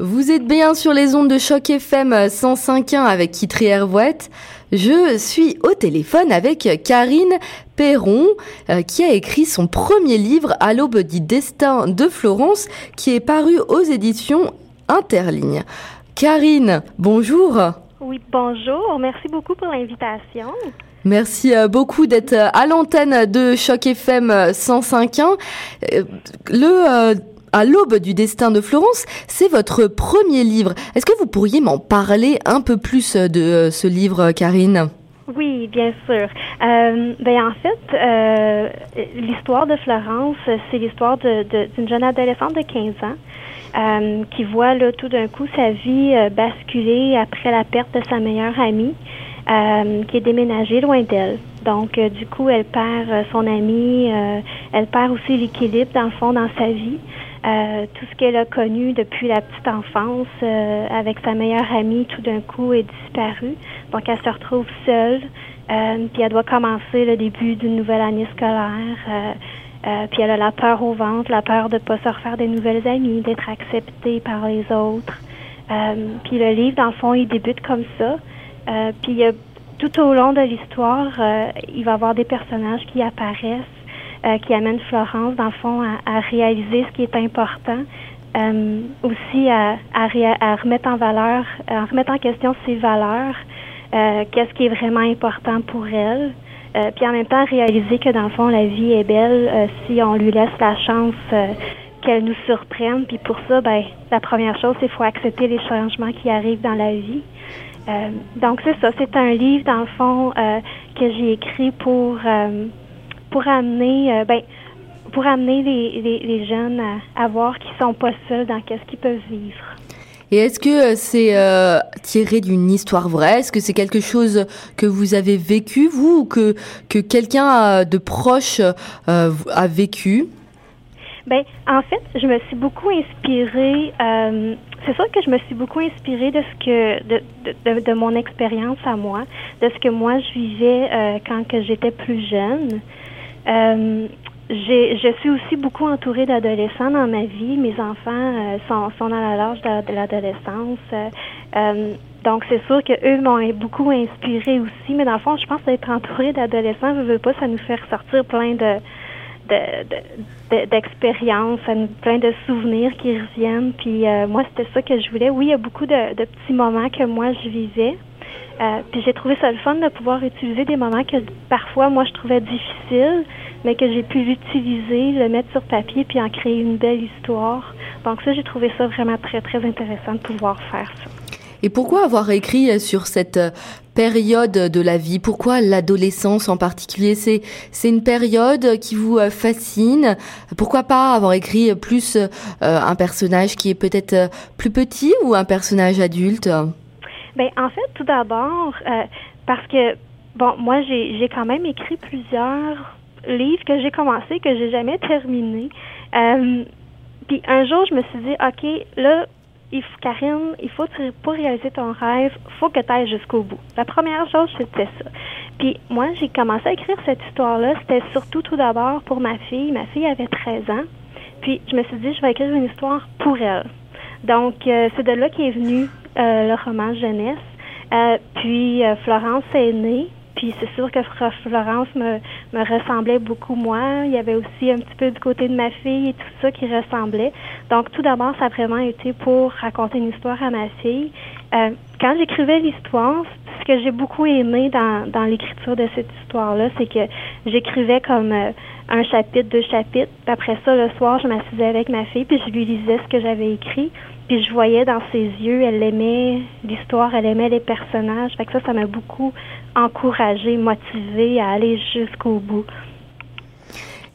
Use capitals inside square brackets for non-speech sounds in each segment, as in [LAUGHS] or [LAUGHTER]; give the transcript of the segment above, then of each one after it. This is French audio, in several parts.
Vous êtes bien sur les ondes de choc FM 105.1 avec Kitri Hervouette. Je suis au téléphone avec Karine Perron euh, qui a écrit son premier livre à l'aube du destin de Florence qui est paru aux éditions Interligne. Karine, bonjour. Oui, bonjour. Merci beaucoup pour l'invitation. Merci euh, beaucoup d'être euh, à l'antenne de Choc FM 105.1. Le à l'aube du destin de Florence, c'est votre premier livre. Est-ce que vous pourriez m'en parler un peu plus de euh, ce livre, Karine? Oui, bien sûr. Euh, ben en fait, euh, l'histoire de Florence, c'est l'histoire d'une jeune adolescente de 15 ans qui voit tout d'un coup sa vie basculer après la perte de sa meilleure amie, qui est déménagée loin d'elle. Donc, du coup, elle perd son amie, elle perd aussi l'équilibre dans fond dans sa vie. Euh, tout ce qu'elle a connu depuis la petite enfance euh, avec sa meilleure amie, tout d'un coup, est disparu. Donc, elle se retrouve seule. Euh, puis elle doit commencer le début d'une nouvelle année scolaire. puis elle a la peur au ventre, la peur de pas se refaire des nouvelles amies, d'être acceptée par les autres. puis le livre, dans le fond, il débute comme ça. puis tout au long de l'histoire, il va y avoir des personnages qui apparaissent euh, qui amène Florence, dans le fond, à, réaliser ce qui est important, euh, aussi à, à, remettre en valeur, à remettre en question ses valeurs, euh, qu'est-ce qui est vraiment important pour elle. puis en même temps, réaliser que dans le fond, la vie est belle si on lui laisse la chance qu'elle nous surprenne. Puis pour ça, ben, la première chose, c'est qu'il faut accepter les changements qui arrivent dans la vie. donc c'est ça, c'est un livre dans le fond que j'ai écrit pour pour amener, euh, ben, pour amener les, les, jeunes à, voir qu'ils sont pas seuls dans qu'est-ce qu'ils peuvent vivre. Et est-ce que euh, c'est euh, tiré d'une histoire vraie? Est-ce que c'est quelque chose que vous avez vécu, vous, ou que, que quelqu'un de proche a vécu? Ben, en fait, je me suis beaucoup inspirée. c'est sûr que je me suis beaucoup inspirée de ce que de, de, de, mon expérience à moi, de ce que moi je vivais quand que j'étais plus jeune. Euh, je suis aussi beaucoup entourée d'adolescents dans ma vie. Mes enfants euh, sont, sont dans l'âge de, de l'adolescence. Euh, donc, c'est sûr qu'eux m'ont beaucoup inspiré aussi. Mais dans le fond, je pense d'être entourée d'adolescents, je veux pas, ça nous fait ressortir plein de d'expériences, de, plein de souvenirs qui reviennent. Puis moi, c'était ça que je voulais. Oui, il y a beaucoup de, de petits moments que moi, je vivais. Euh, puis j'ai trouvé ça le fun de pouvoir utiliser des moments que parfois moi je trouvais difficiles, mais que j'ai pu l'utiliser, le mettre sur papier puis en créer une belle histoire. Donc ça, j'ai trouvé ça vraiment très très intéressant de pouvoir faire ça. Et pourquoi avoir écrit sur cette période de la vie? Pourquoi l'adolescence en particulier? C'est c'est une période qui vous euh, fascine. Pourquoi pas avoir écrit plus euh, un personnage qui est peut-être plus petit ou un personnage adulte? Ben en fait, tout d'abord, euh, parce que bon, moi j'ai quand même écrit plusieurs livres que j'ai commencé que j'ai jamais terminé. Euh, puis un jour, je me suis dit, ok, là, il faut, Karine, il faut pour réaliser ton rêve, faut que tu ailles jusqu'au bout. La première chose, c'était ça. Puis moi, j'ai commencé à écrire cette histoire-là. C'était surtout tout d'abord pour ma fille. Ma fille avait 13 ans. Puis je me suis dit, je vais écrire une histoire pour elle. Donc, euh, c'est de là qu'est venu euh, le roman jeunesse. Euh, puis euh, Florence est née. Puis c'est sûr que Florence me, ressemblait beaucoup moi. Il y avait aussi un petit peu du côté de ma fille et tout ça qui ressemblait. Donc tout d'abord, ça a vraiment été pour raconter une histoire à ma fille. Euh, quand j'écrivais l'histoire, ce que j'ai beaucoup aimé dans, dans l'écriture de cette histoire-là, c'est que j'écrivais comme un chapitre, deux chapitres. Puis après ça, le soir, je m'assisais avec ma fille puis je lui lisais ce que j'avais écrit. Puis je voyais dans ses yeux, elle aimait l'histoire, elle aimait les personnages. Fait que ça, ça m'a beaucoup encouragée, motivée à aller jusqu'au bout.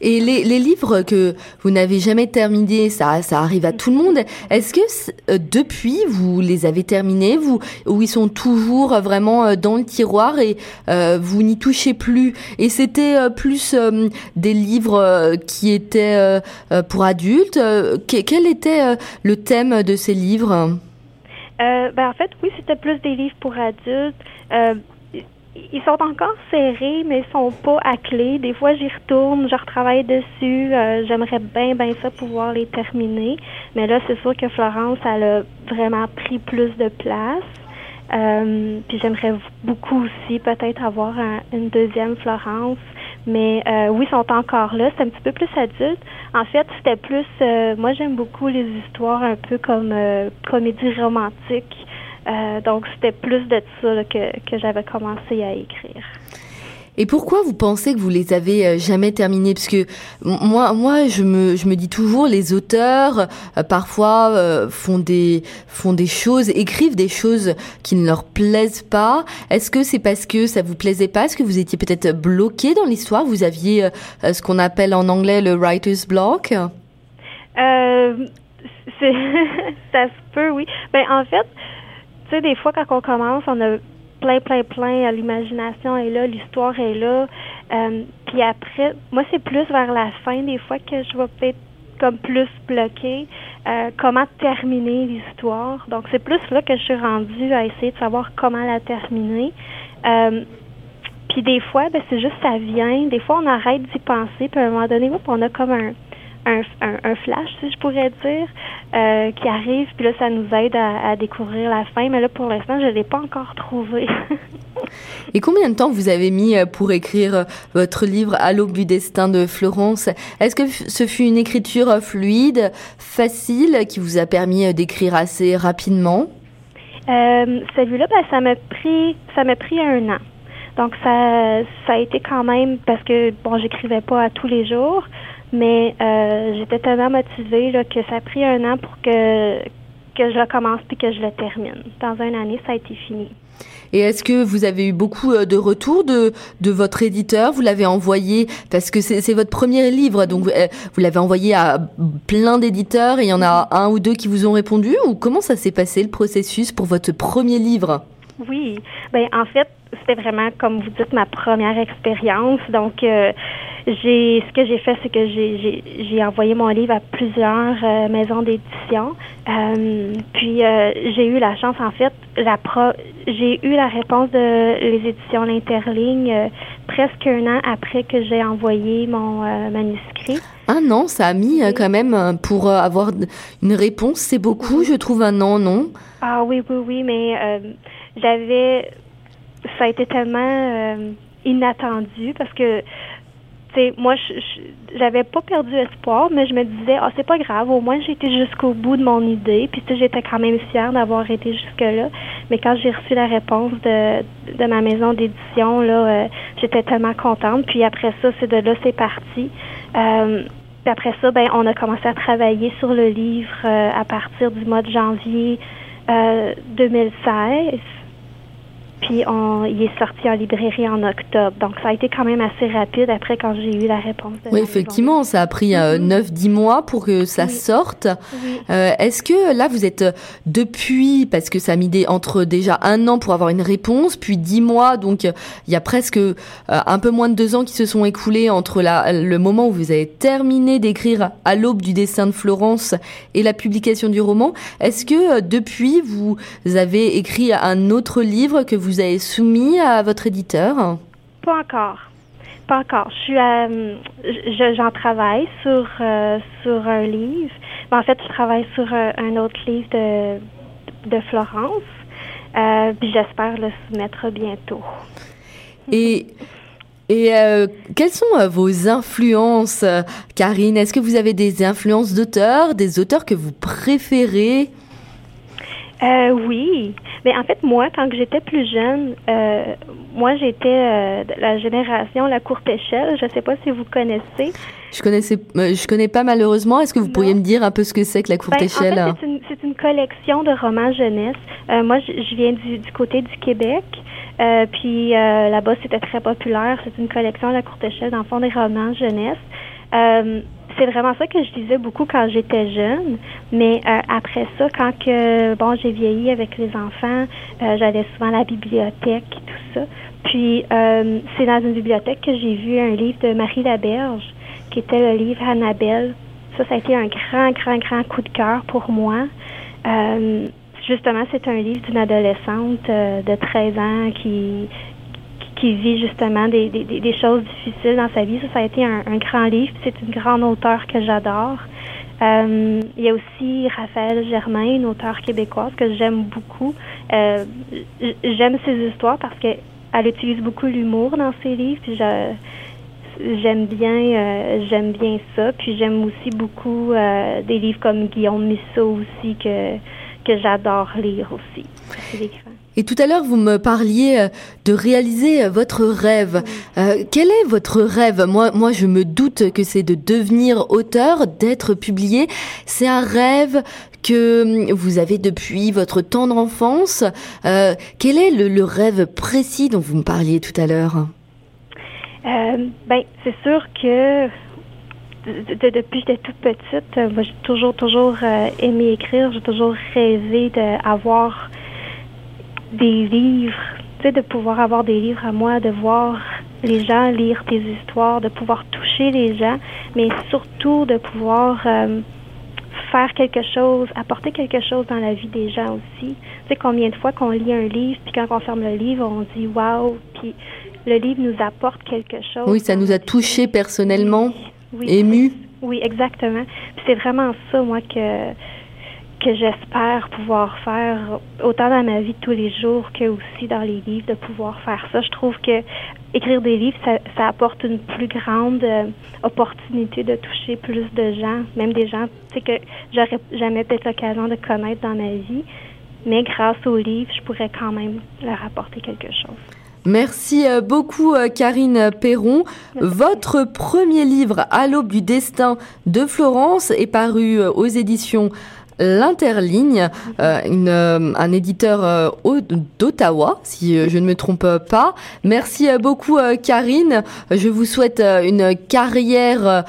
Et les, livres que vous n'avez jamais terminés, ça, arrive à tout le monde. Est-ce que euh, depuis vous les avez terminés, ou ils sont toujours vraiment euh, dans le tiroir et euh, vous n'y touchez plus? Et c'était plus des livres qui étaient pour adultes. quel était le thème de ces livres? Ben en fait, oui, c'était plus des livres pour adultes ils sont encore serrés, mais ils sont pas à clé. Des fois, j'y retourne, je retravaille dessus. Euh, j'aimerais bien, bien ça pouvoir les terminer. Mais là, c'est sûr que Florence, elle a vraiment pris plus de place. Euh, puis j'aimerais beaucoup aussi peut-être avoir une deuxième Florence. Mais euh, oui, ils sont encore là. C'est un petit peu plus adulte. En fait, c'était plus. moi, j'aime beaucoup les histoires un peu comme comédie romantique. Euh, donc, c'était plus de ça que, que j'avais commencé à écrire. Et pourquoi vous pensez que vous les avez euh, jamais terminés? Parce que moi, moi, je me, je me dis toujours, les auteurs euh, parfois font des, font des choses, écrivent des choses qui ne leur plaisent pas. Est-ce que c'est parce que ça vous plaisait pas? Est-ce que vous étiez peut-être bloqué dans l'histoire? Vous aviez ce qu'on appelle en anglais le writer's block? [LAUGHS] Ça se peut, oui. Ben en fait tu sais, des fois, quand on commence, on a plein, plein, plein, l'imagination est là, l'histoire est là. Euh, puis après, moi, c'est plus vers la fin, des fois, que je vais peut-être comme plus bloquer euh, comment terminer l'histoire. Donc, c'est plus là que je suis rendue à essayer de savoir comment la terminer. Euh, puis des fois, ben, c'est juste ça vient. Des fois, on arrête d'y penser, puis à un moment donné, on a comme un, un, un, flash, si je pourrais dire, euh, qui arrive, puis là, ça nous aide à, découvrir la fin, mais là, pour l'instant, je ne l'ai pas encore trouvé. [LAUGHS] Et combien de temps vous avez mis euh, pour écrire euh, votre livre À l'aube du destin de Florence? Est-ce que ce fut une écriture fluide, facile, qui vous a permis d'écrire assez rapidement? Celui-là, ben, ça m'a pris, ça m'a pris un an. Donc ça, ça a été quand même parce que bon, j'écrivais pas à tous les jours. Mais euh, j'étais tellement motivée là, que ça a pris un an pour que, que je recommence puis que je le termine. Dans une année, ça a été fini. Et est-ce que vous avez eu beaucoup euh, de retours de, de votre éditeur? Vous l'avez envoyé, parce que c'est votre premier livre, donc euh, vous l'avez envoyé à plein d'éditeurs et il y en a un ou deux qui vous ont répondu? Ou comment ça s'est passé le processus pour votre premier livre? Oui, ben en fait, c'était vraiment, comme vous dites, ma première expérience. Donc, euh, j'ai ce que j'ai fait, c'est que j'ai envoyé mon livre à plusieurs euh, maisons d'édition. Euh, puis euh, j'ai eu la chance, en fait, la pro j'ai eu la réponse de les éditions L'Interligne presque un an après que j'ai envoyé mon manuscrit. Un an, ça a mis quand même pour avoir une réponse. C'est beaucoup, je trouve, un an, non? Ah oui, oui, oui, mais j'avais. Ça a été tellement inattendu parce que sais, moi, j'avais pas perdu espoir, mais je me disais, ah, c'est pas grave, au moins j'ai été jusqu'au bout de mon idée. Puis, j'étais quand même fière d'avoir été jusque-là. Mais quand j'ai reçu la réponse de, de ma maison d'édition, là, euh, j'étais tellement contente. Puis après ça, c'est de là, c'est parti. Euh, puis après ça, ben, on a commencé à travailler sur le livre euh, à partir du mois de janvier 2016. Puis on, il est sorti en librairie en octobre. Donc ça a été quand même assez rapide après quand j'ai eu la réponse. De oui, effectivement, ça a pris euh, 9-10 mhm. mois pour que ça sorte. Euh, Est-ce que là, vous êtes euh, depuis, parce que ça a mis des, entre déjà un an pour avoir une réponse, puis 10 mois, donc il y a presque euh, un peu moins de deux ans qui se sont écoulés entre la, le moment où vous avez terminé d'écrire à l'aube du dessin de Florence et la publication du roman. Est-ce que euh, depuis, vous avez écrit un autre livre que vous vous avez soumis à votre éditeur? Pas encore. Pas encore. Je suis, euh, j'en travaille sur euh, sur un livre. en fait, je travaille sur euh, un autre livre de de Florence. puis j'espère le soumettre bientôt. Et et quelles sont vos influences, Karine? Est-ce que vous avez des influences d'auteurs, des auteurs que vous préférez? Euh, oui. Mais en fait, moi, quand j'étais plus jeune, euh, moi, j'étais euh, de la génération La Courte Échelle. Je ne sais pas si vous connaissez. Je connaissais, euh, je connais pas malheureusement. Est-ce que vous pourriez me dire un peu ce que c'est que La Courte ben, Échelle en fait, c'est une, une, collection de romans jeunesse. Euh, moi, je, viens du, du, côté du Québec. Euh, puis là-bas, c'était très populaire. C'est une collection La Courte Échelle, dans fond, des romans jeunesse c'est vraiment ça que je disais beaucoup quand j'étais jeune. Mais euh, après ça, quand que bon, j'ai vieilli avec les enfants, euh, j'allais souvent à la bibliothèque, tout ça. Puis euh, c'est dans une bibliothèque que j'ai vu un livre de Marie Laberge, qui était le livre Annabelle. Ça, ça a été un grand, grand, grand coup de cœur pour moi. justement, c'est un livre d'une adolescente de 13 ans qui qui vit justement des, des, des, choses difficiles dans sa vie. Ça, ça a été un, un grand livre. C'est une grande auteure que j'adore. Euh, il y a aussi Raphaël Germain, une auteure québécoise que j'aime beaucoup. Euh, j'aime ses histoires parce qu'elle utilise beaucoup l'humour dans ses livres. Puis j'aime bien, euh, j'aime bien ça. Puis j'aime aussi beaucoup euh, des livres comme Guillaume Musso aussi que que j'adore lire aussi. Et tout à l'heure, vous me parliez euh, de réaliser euh, votre rêve. Euh, quel est votre rêve? Moi, moi, je me doute que c'est de devenir auteur, d'être publié. C'est un rêve que hum, vous avez depuis votre tendre enfance. Euh, quel est le, le, rêve précis dont vous me parliez tout à l'heure? Euh, Ben, c'est sûr que de, depuis que j'étais toute petite, moi, j'ai toujours, toujours aimé écrire. J'ai toujours rêvé d'avoir des livres, tu sais, de pouvoir avoir des livres à moi, de voir les gens lire tes histoires, de pouvoir toucher les gens, mais surtout de pouvoir euh, faire quelque chose, apporter quelque chose dans la vie des gens aussi. Tu sais, combien de fois qu'on lit un livre, puis quand on ferme le livre, on dit waouh, puis le livre nous apporte quelque chose. Oui, ça nous a touché personnellement, oui, ému. Oui, exactement. C'est vraiment ça, moi, que que j'espère pouvoir faire autant dans ma vie de tous les jours que aussi dans les livres, de pouvoir faire ça. Je trouve que écrire des livres, ça, ça apporte une plus grande euh, opportunité de toucher plus de gens, même des gens que j'aurais jamais peut-être l'occasion de connaître dans ma vie, mais grâce aux livres, je pourrais quand même leur apporter quelque chose. Merci euh, beaucoup euh, Karine Perron. Votre premier livre, À l'aube du destin de Florence, est paru aux éditions l'Interligne, euh, euh, un éditeur euh, d'Ottawa, si je ne me trompe pas. Merci beaucoup Karine. Je vous souhaite une carrière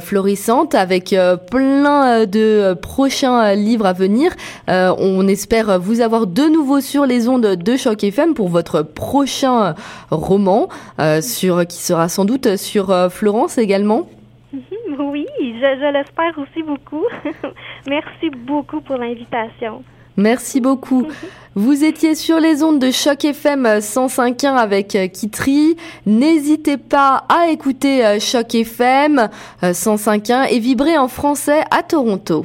florissante avec plein de prochains livres à venir. on espère vous avoir de nouveau sur les ondes de Choc FM pour votre prochain roman, sur qui sera sans doute sur Florence également. [LAUGHS] Oui, je, l'espère aussi beaucoup. [LAUGHS] Merci beaucoup pour l'invitation. Merci beaucoup. [LAUGHS] Vous étiez sur les ondes de Choc FM 105.1 avec euh, Kitri. N'hésitez pas à écouter euh, Choc FM 105.1 euh, et vibrer en français à Toronto.